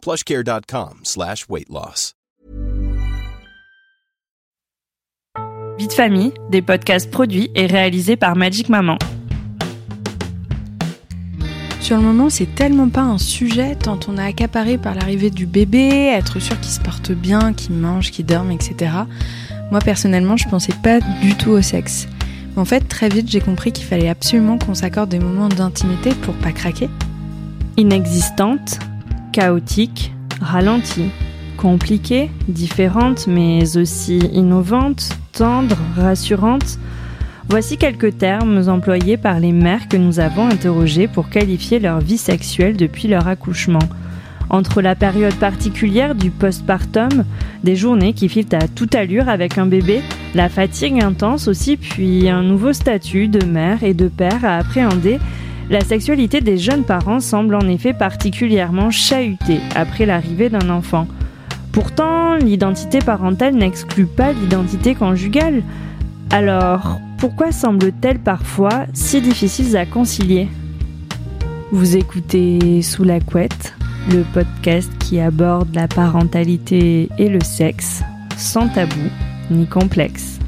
plushcare.com slash weight loss. Vie de famille, des podcasts produits et réalisés par Magic Maman. Sur le moment, c'est tellement pas un sujet tant on a accaparé par l'arrivée du bébé, être sûr qu'il se porte bien, qu'il mange, qu'il dorme, etc. Moi personnellement, je pensais pas du tout au sexe. En fait, très vite, j'ai compris qu'il fallait absolument qu'on s'accorde des moments d'intimité pour pas craquer. Inexistante, chaotique, ralentie, compliquée, différente mais aussi innovante, tendre, rassurante. Voici quelques termes employés par les mères que nous avons interrogées pour qualifier leur vie sexuelle depuis leur accouchement. Entre la période particulière du postpartum, des journées qui filent à toute allure avec un bébé, la fatigue intense aussi, puis un nouveau statut de mère et de père à appréhender, la sexualité des jeunes parents semble en effet particulièrement chahutée après l'arrivée d'un enfant. Pourtant, l'identité parentale n'exclut pas l'identité conjugale. Alors, pourquoi semble-t-elle parfois si difficile à concilier? Vous écoutez Sous la couette, le podcast qui aborde la parentalité et le sexe sans tabou ni complexe.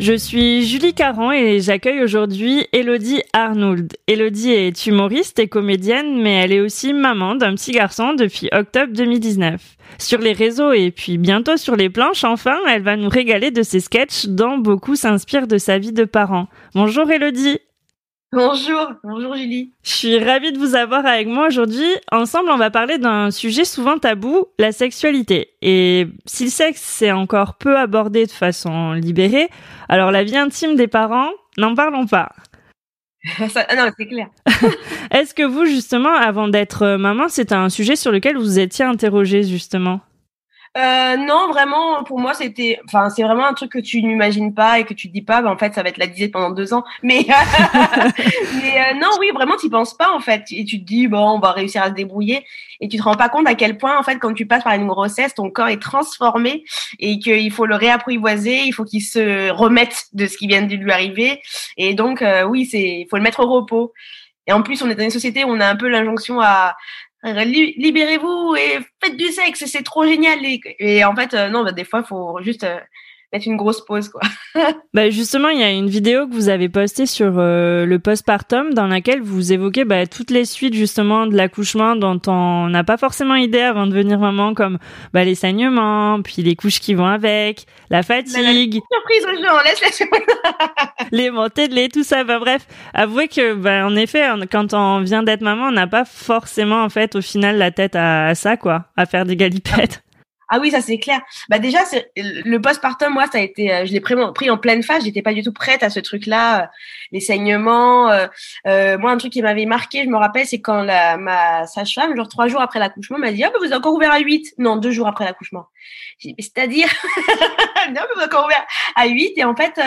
Je suis Julie Caron et j'accueille aujourd'hui Elodie Arnould. Elodie est humoriste et comédienne, mais elle est aussi maman d'un petit garçon depuis octobre 2019. Sur les réseaux et puis bientôt sur les planches, enfin, elle va nous régaler de ses sketchs dont beaucoup s'inspirent de sa vie de parent. Bonjour Elodie Bonjour, bonjour Julie. Je suis ravie de vous avoir avec moi aujourd'hui. Ensemble, on va parler d'un sujet souvent tabou, la sexualité. Et si le sexe c'est encore peu abordé de façon libérée, alors la vie intime des parents, n'en parlons pas. Ça, ah non, c'est clair. Est-ce que vous, justement, avant d'être maman, c'était un sujet sur lequel vous étiez interrogée, justement? Euh, non, vraiment, pour moi, c'était, enfin, c'est vraiment un truc que tu n'imagines pas et que tu te dis pas, bah, en fait, ça va être la disette pendant deux ans. Mais, mais euh, non, oui, vraiment, tu penses pas, en fait. Et tu te dis, bon, on va réussir à se débrouiller. Et tu te rends pas compte à quel point, en fait, quand tu passes par une grossesse, ton corps est transformé et qu'il faut le réapprivoiser, il faut qu'il se remette de ce qui vient de lui arriver. Et donc, euh, oui, c'est, il faut le mettre au repos. Et en plus, on est dans une société où on a un peu l'injonction à, libérez-vous et faites du sexe, c'est trop génial. Et, en fait, euh, non, bah, des fois, faut juste euh, mettre une grosse pause, quoi. bah justement, il y a une vidéo que vous avez postée sur euh, le postpartum dans laquelle vous évoquez bah, toutes les suites justement de l'accouchement dont on n'a pas forcément idée avant de devenir maman, comme bah, les saignements, puis les couches qui vont avec, la fatigue. surprise aux gens, laisse la surprise. les montées de lait, tout ça. Bah, bref, avouez que, bah, en effet, quand on vient d'être maman, on n'a pas forcément en fait au final la tête à, à ça, quoi, à faire des galipettes. Ah oui, ça c'est clair. Bah déjà, le postpartum, moi, ça a été, euh, je l'ai pris en pleine phase. J'étais pas du tout prête à ce truc-là, euh, les saignements. Euh, moi, un truc qui m'avait marqué, je me rappelle, c'est quand ma sage-femme, genre trois jours après l'accouchement, m'a dit bah, vous êtes encore ouvert à 8 Non, deux jours après l'accouchement. C'est-à-dire, non, vous êtes encore ouvert à 8 Et en fait,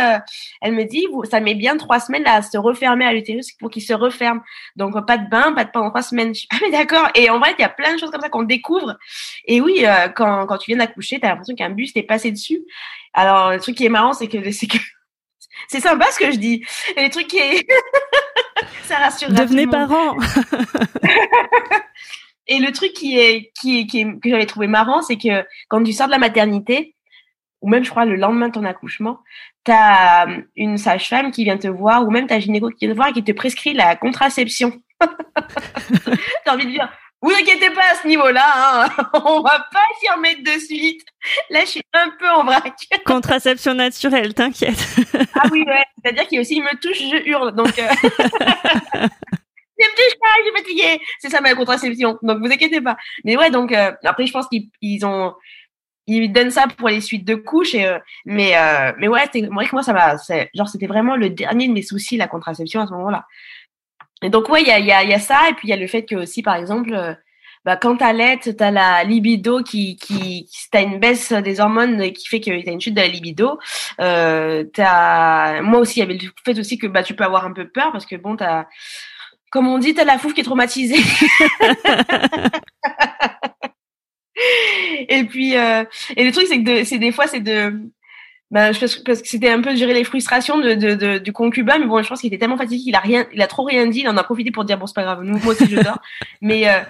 elle me dit, ça met bien trois semaines à se refermer à l'utérus pour qu'il se referme. Donc pas de bain, pas de pendant trois semaines. Je ah mais d'accord. Et en vrai, il y a plein de choses comme ça qu'on découvre. Et oui, quand tu viens d'accoucher, tu as l'impression qu'un bus t'est passé dessus. Alors, le truc qui est marrant, c'est que c'est que c'est sympa ce que je dis. Et le truc qui est ça rassure. Devenez parent. Et le truc qui est qui qui est, que j'avais trouvé marrant, c'est que quand tu sors de la maternité, ou même je crois le lendemain de ton accouchement, tu as euh, une sage-femme qui vient te voir, ou même ta gynéco qui vient te voir et qui te prescrit la contraception. T'as envie de dire, vous inquiétez pas à ce niveau-là, hein. on va pas s'y remettre de suite. Là, je suis un peu en vrac. Contraception naturelle, t'inquiète. ah oui, ouais. C'est-à-dire qu'il aussi, il me touche, je hurle. Donc, euh... me touche pas, je suis fatiguée. C'est ça ma contraception. Donc, vous inquiétez pas. Mais ouais, donc euh, après, je pense qu'ils ont ils donnent ça pour les suites de couches et euh, mais euh, mais ouais c'est vrai que moi ça m'a genre c'était vraiment le dernier de mes soucis la contraception à ce moment-là et donc, ouais, il y a, ça. Et puis, il y a le fait que aussi, par exemple, euh, bah, quand t'allaites, t'as la libido qui, qui, t'as une baisse des hormones qui fait que t'as une chute de la libido. Euh, moi aussi, il y avait le fait aussi que bah tu peux avoir un peu peur parce que bon, t'as, comme on dit, t'as la fouf qui est traumatisée. et puis, euh, et le truc c'est que c'est des fois c'est de bah, je pense, parce que c'était un peu de gérer les frustrations de, de, de, du concubin, mais bon, je pense qu'il était tellement fatigué qu'il a rien, il a trop rien dit, il en a profité pour dire bon c'est pas grave, nous moi aussi je dors. mais euh,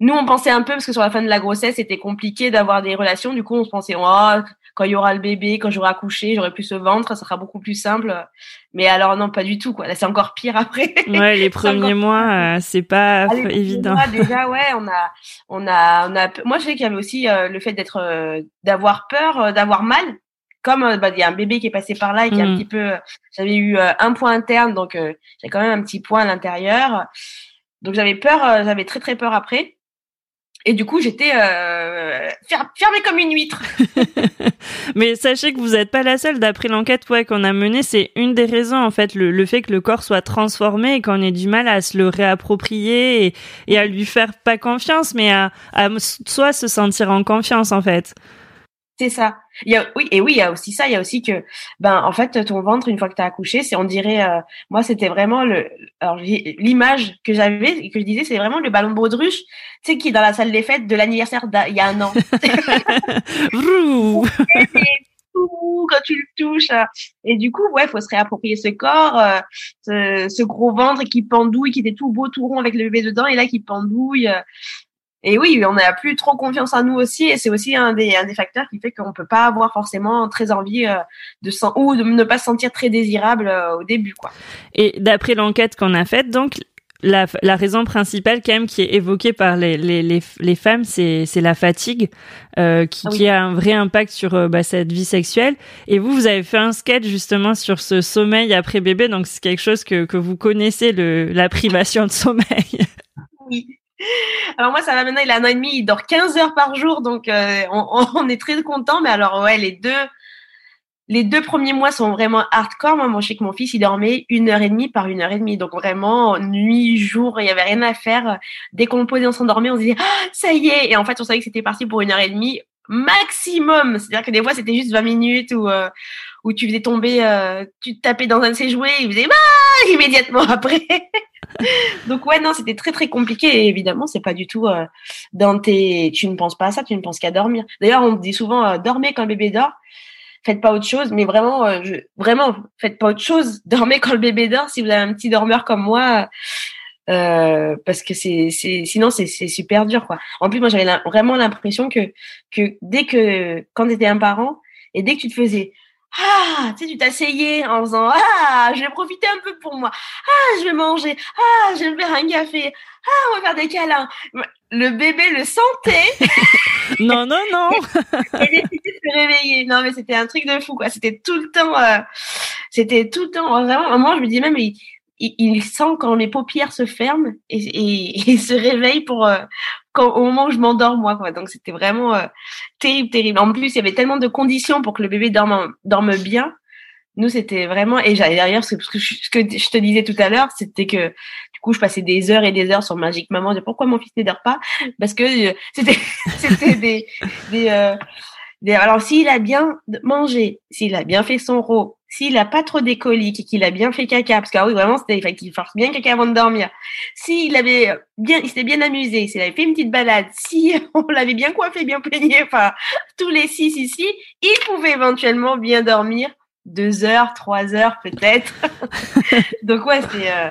nous on pensait un peu parce que sur la fin de la grossesse c'était compliqué d'avoir des relations, du coup on se pensait oh quand il y aura le bébé, quand j'aurai accouché, j'aurai plus ce ventre, ça sera beaucoup plus simple. Mais alors non, pas du tout quoi. Là c'est encore pire après. Ouais, les premiers mois, euh, c'est pas ah, évident. Mois, déjà ouais, on a, on a, on a. Moi je sais qu'il y avait aussi euh, le fait d'être, d'avoir peur, d'avoir mal comme euh, bah, il y a un bébé qui est passé par là et qui a un mm. petit peu, j'avais eu euh, un point interne, donc euh, j'ai quand même un petit point à l'intérieur. Donc j'avais peur, j'avais très très peur après. Et du coup, j'étais euh, fermée comme une huître. Mais sachez que vous n'êtes pas la seule. D'après l'enquête ouais, qu'on a menée, c'est une des raisons, en fait, le, fait que le corps soit transformé et qu'on ait du mal à se le réapproprier et, à lui faire pas confiance, mais à, à soit se sentir en confiance, en fait. C'est ça. Il y a, oui, et oui, il y a aussi ça. Il y a aussi que, ben, en fait, ton ventre, une fois que tu as accouché, c'est, on dirait, euh, moi, c'était vraiment le, alors, l'image que j'avais que je disais, c'est vraiment le ballon de baudruche, tu sais, qui est dans la salle des fêtes de l'anniversaire d'il y a un an. quand tu le touches. Et du coup, ouais, faut se réapproprier ce corps, euh, ce, ce, gros ventre qui pendouille, qui était tout beau, tout rond avec le bébé dedans, et là qui pendouille. Et oui, on n'a plus trop confiance en nous aussi, et c'est aussi un des, un des facteurs qui fait qu'on peut pas avoir forcément très envie euh, de sent ou de ne pas se sentir très désirable euh, au début, quoi. Et d'après l'enquête qu'on a faite, donc la, la, raison principale quand même qui est évoquée par les, les, les, les femmes, c'est, c'est la fatigue euh, qui, ah qui, a un vrai impact sur euh, bah, cette vie sexuelle. Et vous, vous avez fait un sketch justement sur ce sommeil après bébé, donc c'est quelque chose que, que vous connaissez, le, la privation de sommeil. Oui, alors moi, ça va maintenant, il a un an et demi, il dort 15 heures par jour, donc euh, on, est très content. Mais alors ouais, les deux, les deux premiers mois sont vraiment hardcore. Moi, je sais que mon fils, il dormait une heure et demie par une heure et demie, donc vraiment nuit, jour, il y avait rien à faire. Dès qu'on posait, on s'endormait, on se disait ah, ça y est. Et en fait, on savait que c'était parti pour une heure et demie maximum. C'est-à-dire que des fois, c'était juste 20 minutes ou euh, où tu faisais tomber, euh, tu tapais dans un de ses jouets, il faisait bah immédiatement après. Donc ouais, non, c'était très très compliqué et évidemment, c'est pas du tout euh, dans tes. Tu ne penses pas à ça, tu ne penses qu'à dormir. D'ailleurs, on dit souvent euh, dormez quand le bébé dort. Faites pas autre chose, mais vraiment, euh, vraiment, faites pas autre chose. Dormez quand le bébé dort. Si vous avez un petit dormeur comme moi, parce que c'est, sinon c'est, super dur quoi. En plus moi j'avais vraiment l'impression que que dès que quand tu étais un parent et dès que tu te faisais ah, tu sais, tu t'asseyais en faisant Ah, je vais profiter un peu pour moi. Ah, je vais manger. Ah, je vais me faire un café. Ah, on va faire des câlins. Le bébé le sentait. non, non, non. et décidait de se réveiller. Non, mais c'était un truc de fou, quoi. C'était tout le temps. Euh, c'était tout le temps. Vraiment, moi, je me dis même, il, il, sent quand les paupières se ferment et, et, et se réveille pour, euh, au moment où je m'endors moi quoi. Donc c'était vraiment euh, terrible terrible. En plus il y avait tellement de conditions pour que le bébé dorme dorme bien. Nous c'était vraiment et derrière ce que je, te disais tout à l'heure, c'était que du coup je passais des heures et des heures sur Magique Maman. De pourquoi mon fils ne dort pas? Parce que euh, c'était c'était des des, euh, des alors s'il a bien mangé, s'il a bien fait son rot, s'il a pas trop d'écoliques et qu'il a bien fait caca, parce que ah oui, vraiment, c'était, qu'il fasse bien caca avant de dormir. S'il avait bien, il s'était bien amusé, s'il avait fait une petite balade, si on l'avait bien coiffé, bien peigné, enfin, tous les six ici, il pouvait éventuellement bien dormir deux heures, trois heures peut-être. Donc ouais, c'était, euh,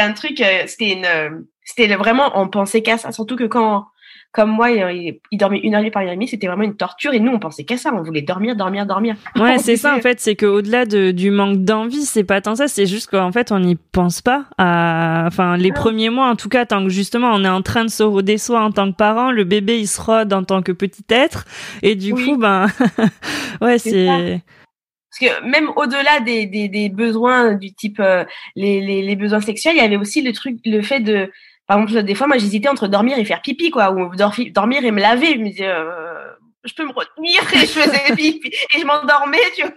un truc, euh, c'était une, euh, c'était vraiment, on pensait qu'à ça, surtout que quand, comme moi, il, dormait une heure par nuit, c'était vraiment une torture. Et nous, on pensait qu'à ça, on voulait dormir, dormir, dormir. Ouais, c'est ça en fait, c'est qu'au-delà de, du manque d'envie, c'est pas tant ça, c'est juste qu'en fait, on n'y pense pas. À... Enfin, les premiers mois, en tout cas, tant que justement, on est en train de se roder soi en tant que parent, le bébé, il se rôde en tant que petit être. Et du coup, ben, ouais, c'est. Parce que même au-delà des, des, des, besoins du type euh, les, les, les, besoins sexuels, il y avait aussi le truc, le fait de des fois, moi, j'hésitais entre dormir et faire pipi, quoi, ou dormir et me laver. Je peux me retenir et je faisais pipi et je m'endormais, tu vois.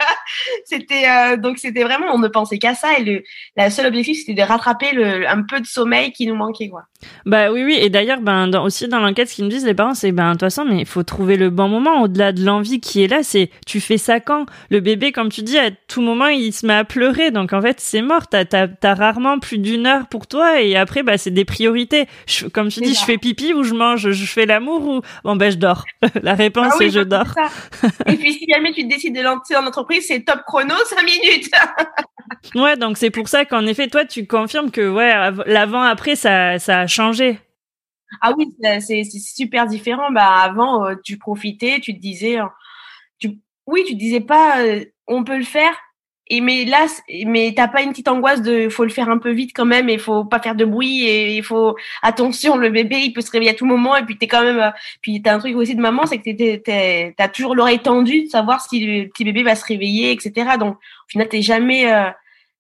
C'était euh, donc c'était vraiment on ne pensait qu'à ça et le la seule objectif c'était de rattraper le un peu de sommeil qui nous manquait quoi. Bah oui oui et d'ailleurs ben aussi dans l'enquête ce qu'ils nous disent les parents c'est ben de toute façon mais il faut trouver le bon moment. Au-delà de l'envie qui est là c'est tu fais ça quand? Le bébé comme tu dis à tout moment il se met à pleurer. Donc en fait c'est mort. T'as as, rarement plus d'une heure pour toi et après bah c'est des priorités. Je, comme tu dis je fais pipi ou je mange? Je fais l'amour ou bon ben je dors. La réponse ah je dors. Et puis si jamais tu décides de lancer dans l'entreprise, c'est top chrono, 5 minutes. ouais, donc c'est pour ça qu'en effet, toi, tu confirmes que ouais, l'avant-après, ça, ça a changé. Ah oui, c'est super différent. Bah, avant, euh, tu profitais, tu te disais, euh, tu, oui, tu te disais pas, euh, on peut le faire, et mais là, mais t'as pas une petite angoisse de faut le faire un peu vite quand même et faut pas faire de bruit et il faut attention le bébé il peut se réveiller à tout moment et puis t'es quand même euh, puis t'as un truc aussi de maman c'est que t'as toujours l'oreille tendue de savoir si le petit bébé va se réveiller etc donc au final t'es jamais euh,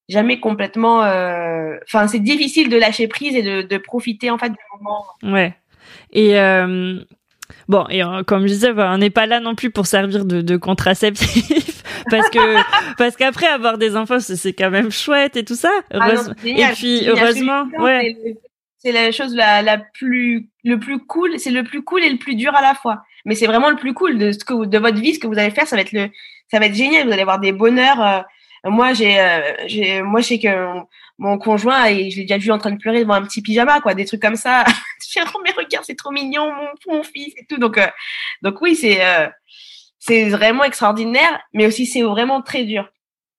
jamais complètement euh, enfin c'est difficile de lâcher prise et de, de profiter en fait du moment. Ouais. Et Bon, et comme je disais, on n'est pas là non plus pour servir de, de contraceptif, parce que parce qu'après avoir des enfants, c'est quand même chouette et tout ça. Ah et puis heureusement, ouais. C'est la chose la, la plus le plus cool, c'est le plus cool et le plus dur à la fois. Mais c'est vraiment le plus cool de ce que de votre vie, ce que vous allez faire, ça va être le ça va être génial. Vous allez avoir des bonheurs. Euh, moi, j'ai euh, j'ai moi je sais que mon conjoint et je l'ai déjà vu en train de pleurer devant un petit pyjama quoi des trucs comme ça j'ai oh mais regarde c'est trop mignon mon, mon fils et tout donc euh, donc oui c'est euh, c'est vraiment extraordinaire mais aussi c'est vraiment très dur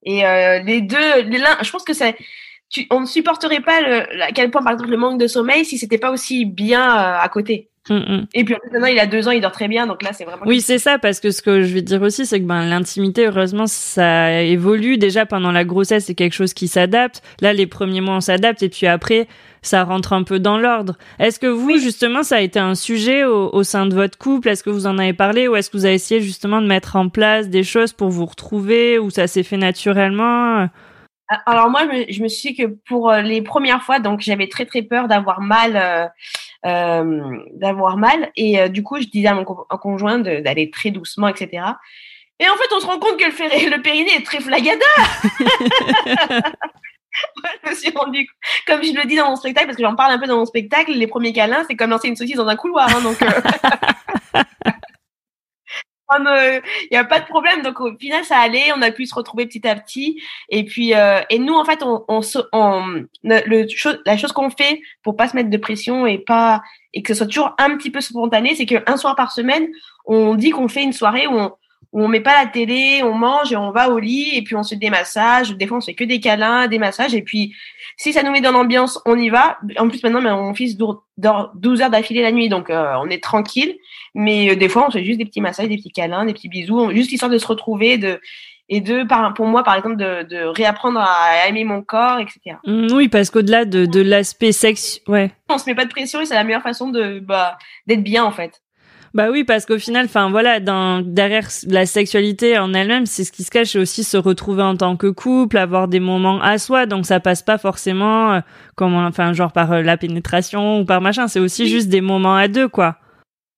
et euh, les deux les l'un je pense que c'est tu, on ne supporterait pas le, à quel point par exemple le manque de sommeil si c'était pas aussi bien à côté Mm, mm. Et puis maintenant, il a deux ans, il dort très bien, donc là, c'est vraiment. Oui, c'est ça, parce que ce que je vais dire aussi, c'est que ben l'intimité, heureusement, ça évolue. Déjà pendant la grossesse, c'est quelque chose qui s'adapte. Là, les premiers mois, on s'adapte, et puis après, ça rentre un peu dans l'ordre. Est-ce que vous, justement, ça a été un sujet au, au sein de votre couple? Est-ce que vous en avez parlé, ou est-ce que vous avez essayé justement de mettre en place des choses pour vous retrouver, ou ça s'est fait naturellement? Alors moi, je me, suis dit que pour euh, les premières fois, donc j'avais très très peur d'avoir mal, euh, euh, d'avoir mal, et du coup je disais à mon conjoint d'aller très doucement, etc. Et en fait, on se rend compte que le, le périnée est très flagada. je me suis rendu, comme je le dis dans mon spectacle, parce que j'en parle un peu dans mon spectacle, les premiers câlins, c'est comme lancer une saucisse dans un couloir, hein, donc. il n'y a pas de problème. Donc au final, ça allait. On a pu se retrouver petit à petit. Et puis, euh, et nous, en fait, on, on, on le, la chose qu'on fait pour pas se mettre de pression et pas et que ce soit toujours un petit peu spontané, c'est qu'un soir par semaine, on dit qu'on fait une soirée où on où on met pas la télé, on mange et on va au lit et puis on se fait des massages. Des fois, on se fait que des câlins, des massages. Et puis, si ça nous met dans l'ambiance, on y va. En plus, maintenant, mon fils dort 12 heures d'affilée la nuit, donc euh, on est tranquille. Mais euh, des fois, on fait juste des petits massages, des petits câlins, des petits bisous, juste histoire de se retrouver, de et de, pour moi, par exemple, de, de réapprendre à aimer mon corps, etc. Mmh, oui, parce qu'au-delà de, de l'aspect sexe, ouais. On se met pas de pression et c'est la meilleure façon de bah, d'être bien en fait. Bah oui, parce qu'au final, enfin voilà, dans, derrière la sexualité en elle-même, c'est ce qui se cache, c'est aussi se retrouver en tant que couple, avoir des moments à soi. Donc ça passe pas forcément, euh, comme, enfin genre par euh, la pénétration ou par machin. C'est aussi juste des moments à deux, quoi.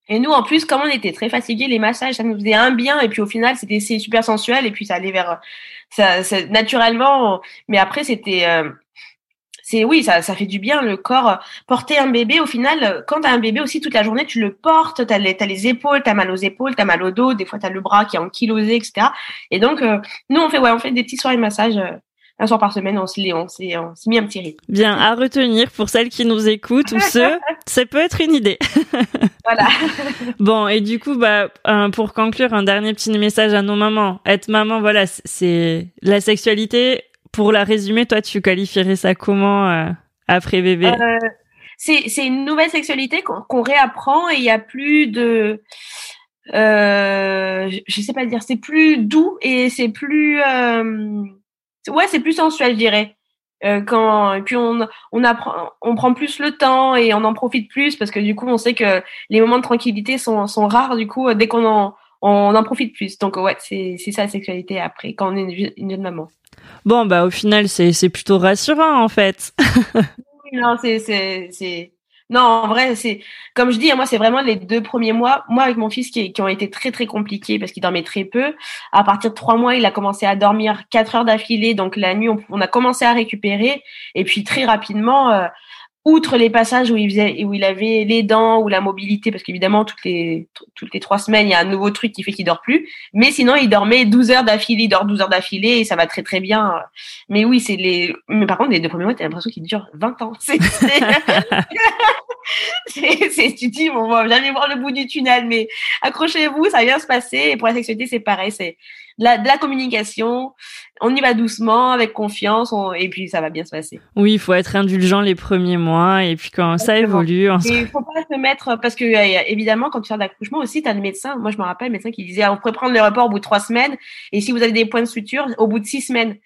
Et nous, en plus, comme on était très fatigués, les massages, ça nous faisait un bien. Et puis au final, c'était super sensuel. Et puis ça allait vers, ça, ça naturellement. Mais après, c'était euh, c'est oui, ça, ça fait du bien le corps. Porter un bébé, au final, quand tu as un bébé aussi toute la journée, tu le portes, tu as, as, les épaules, tu as mal aux épaules, tu as mal au dos, des fois tu as le bras qui est ankylosé, etc. Et donc, euh, nous, on fait, ouais, on fait des petits soirées de massage. Euh, un soir par semaine, on s'est on s'est mis un petit rythme. Bien, à retenir pour celles qui nous écoutent ou ceux, ça peut être une idée. voilà. bon, et du coup, bah, pour conclure, un dernier petit message à nos mamans. Être maman, voilà, c'est la sexualité pour la résumer, toi, tu qualifierais ça comment euh, après bébé? Euh, C'est une nouvelle sexualité qu'on réapprend et il y a plus de euh, je sais pas dire, c'est plus doux et c'est plus euh, ouais, c'est plus sensuel, je dirais. Euh, quand et puis on on apprend on prend plus le temps et on en profite plus parce que du coup on sait que les moments de tranquillité sont sont rares du coup dès qu'on en on en profite plus. Donc ouais c'est c'est ça la sexualité après quand on est une jeune maman Bon, bah au final, c'est plutôt rassurant en fait. non, en vrai, c'est comme je dis, moi, c'est vraiment les deux premiers mois. Moi, avec mon fils, qui, qui ont été très très compliqués parce qu'il dormait très peu. À partir de trois mois, il a commencé à dormir quatre heures d'affilée. Donc la nuit, on, a commencé à récupérer. Et puis très rapidement, euh, outre les passages où il faisait, où il avait les dents ou la mobilité, parce qu'évidemment toutes les toutes les trois semaines il y a un nouveau truc qui fait qu'il dort plus. Mais sinon il dormait 12 heures d'affilée, il dort 12 heures d'affilée et ça va très très bien. Mais oui c'est les. Mais par contre les deux premiers mois t'as l'impression qu'ils durent 20 ans. C'est tu dis bon, on va jamais voir le bout du tunnel, mais accrochez-vous, ça va bien se passer. Et pour la sexualité c'est pareil, c'est de la, communication. On y va doucement, avec confiance, et puis ça va bien se passer. Oui, il faut être indulgent les premiers mois, et puis quand ça évolue. On il faut pas se mettre, parce que euh, évidemment, quand tu sors d'accouchement aussi, tu as le médecin. Moi, je me rappelle, le médecin qui disait, ah, on pourrait prendre le report au bout de trois semaines, et si vous avez des points de suture, au bout de six semaines.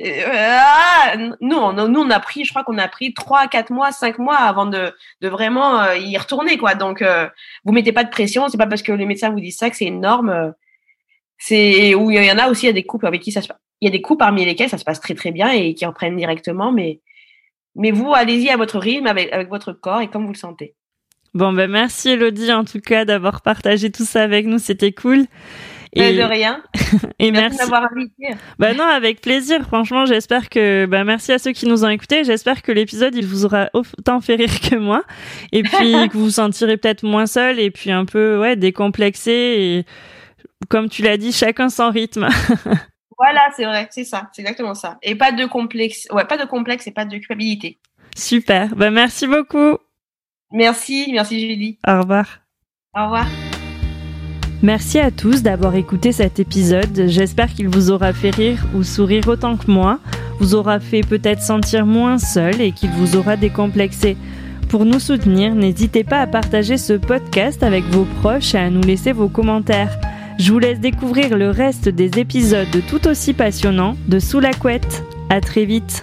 Ah, nous, on, nous, on a pris, je crois qu'on a pris trois, quatre mois, cinq mois avant de, vraiment euh, y retourner, quoi. Donc, euh, vous mettez pas de pression. C'est pas parce que les médecins vous disent ça que c'est une norme. C'est où il y en a aussi, il y a des couples avec qui ça se il y a des couples parmi lesquels ça se passe très très bien et qui reprennent directement, mais mais vous allez-y à votre rythme avec, avec votre corps et comme vous le sentez. Bon ben merci Elodie en tout cas d'avoir partagé tout ça avec nous, c'était cool. Et... De rien. et merci, d'avoir invité. Bah non, avec plaisir. Franchement, j'espère que, bah merci à ceux qui nous ont écoutés. J'espère que l'épisode, il vous aura autant fait rire que moi. Et puis, que vous vous sentirez peut-être moins seul et puis un peu, ouais, décomplexé et, comme tu l'as dit, chacun son rythme. voilà, c'est vrai, c'est ça, c'est exactement ça. Et pas de complexe, ouais, pas de complexe et pas de culpabilité. Super, ben merci beaucoup. Merci, merci Julie. Au revoir. Au revoir. Merci à tous d'avoir écouté cet épisode. J'espère qu'il vous aura fait rire ou sourire autant que moi, vous aura fait peut-être sentir moins seul et qu'il vous aura décomplexé. Pour nous soutenir, n'hésitez pas à partager ce podcast avec vos proches et à nous laisser vos commentaires. Je vous laisse découvrir le reste des épisodes tout aussi passionnants de Sous la couette. À très vite.